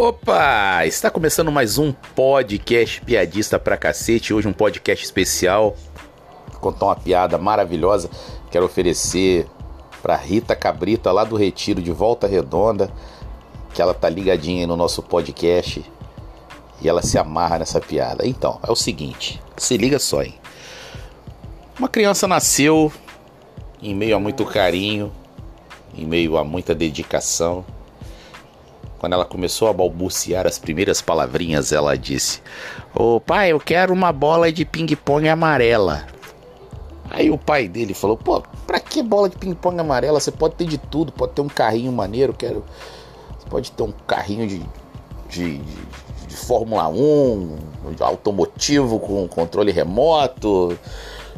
Opa! Está começando mais um podcast piadista pra cacete. Hoje um podcast especial. Contar uma piada maravilhosa. Quero oferecer pra Rita Cabrita lá do Retiro de Volta Redonda, que ela tá ligadinha aí no nosso podcast e ela se amarra nessa piada. Então, é o seguinte, se liga só, hein? Uma criança nasceu em meio a muito carinho, em meio a muita dedicação quando ela começou a balbuciar as primeiras palavrinhas, ela disse: Ô oh, pai, eu quero uma bola de ping-pong amarela. Aí o pai dele falou: Pô, pra que bola de ping-pong amarela? Você pode ter de tudo, pode ter um carrinho maneiro, quero. Você pode ter um carrinho de, de, de, de Fórmula 1, de automotivo com controle remoto.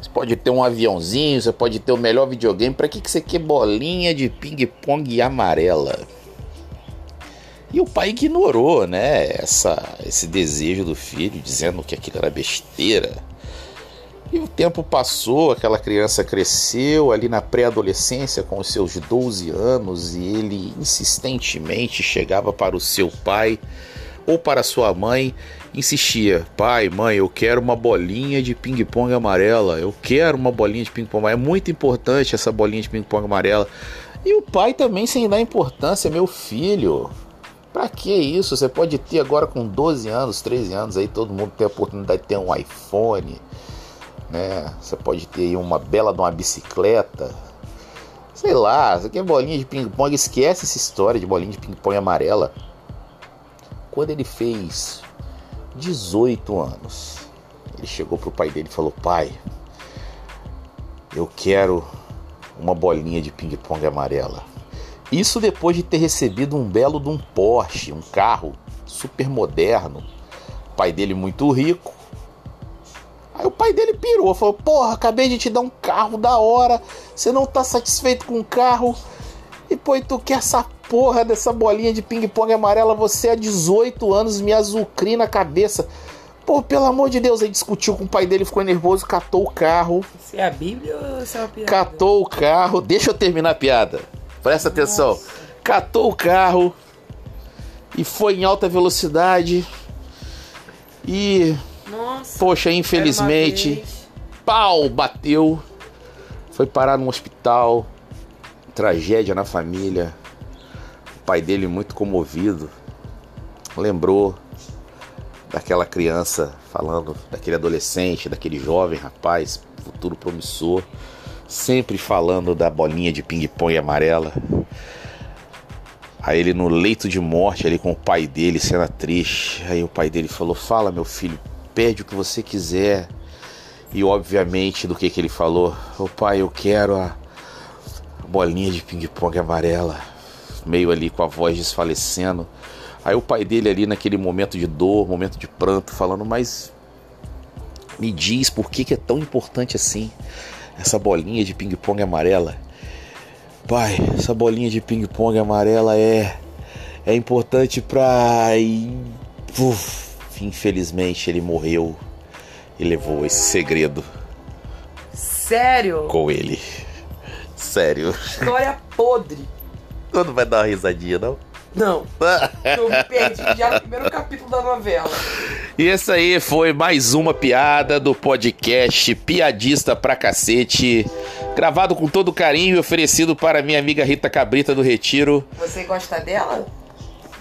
Você pode ter um aviãozinho, você pode ter o melhor videogame. Pra que, que você quer bolinha de ping-pong amarela? E o pai ignorou, né, essa, esse desejo do filho, dizendo que aquilo era besteira. E o tempo passou, aquela criança cresceu ali na pré-adolescência com os seus 12 anos e ele insistentemente chegava para o seu pai ou para sua mãe, insistia: "Pai, mãe, eu quero uma bolinha de ping-pong amarela. Eu quero uma bolinha de ping-pong. É muito importante essa bolinha de ping-pong amarela." E o pai também sem dar importância, meu filho. Pra que isso? Você pode ter agora com 12 anos, 13 anos aí, todo mundo tem a oportunidade de ter um iPhone, né? Você pode ter uma bela de uma bicicleta. Sei lá, você quer bolinha de ping-pong? Esquece essa história de bolinha de ping-pong amarela. Quando ele fez 18 anos, ele chegou pro pai dele e falou: Pai, eu quero uma bolinha de ping-pong amarela. Isso depois de ter recebido um belo de um Porsche, um carro super moderno. O pai dele muito rico. Aí o pai dele pirou, falou: Porra, acabei de te dar um carro da hora. Você não tá satisfeito com o carro? E pô, tu quer essa porra dessa bolinha de ping-pong amarela? Você há 18 anos me azucri na cabeça. Pô, pelo amor de Deus, aí discutiu com o pai dele, ficou nervoso, catou o carro. Isso é a Bíblia ou isso é uma piada? Catou o carro. Deixa eu terminar a piada. Presta atenção. Nossa. Catou o carro e foi em alta velocidade. E. Nossa, poxa, infelizmente. Pau! Bateu. Foi parar no hospital. Tragédia na família. O pai dele muito comovido. Lembrou daquela criança falando, daquele adolescente, daquele jovem rapaz, futuro promissor sempre falando da bolinha de ping-pong amarela. Aí ele no leito de morte ali com o pai dele, cena triste. Aí o pai dele falou: "Fala, meu filho, pede o que você quiser". E obviamente do que que ele falou: "O pai, eu quero a bolinha de ping-pong amarela". Meio ali com a voz desfalecendo. Aí o pai dele ali naquele momento de dor, momento de pranto, falando: "Mas me diz por que que é tão importante assim?" Essa bolinha de ping-pong amarela. Pai, essa bolinha de ping-pong amarela é é importante pra Uf, infelizmente ele morreu e levou esse segredo. Sério? Com ele. Sério. História podre. Não vai dar uma risadinha, não? Não. Eu me perdi já no primeiro capítulo da novela. E essa aí foi mais uma piada do podcast Piadista pra Cacete. Gravado com todo carinho e oferecido para minha amiga Rita Cabrita do Retiro. Você gosta dela?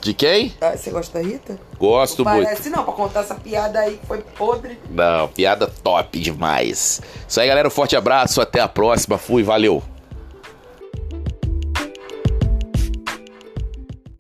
De quem? Ah, você gosta da Rita? Gosto não muito. Parece não, pra contar essa piada aí que foi podre. Não, piada top demais. Isso aí, galera. Um forte abraço. Até a próxima. Fui, valeu.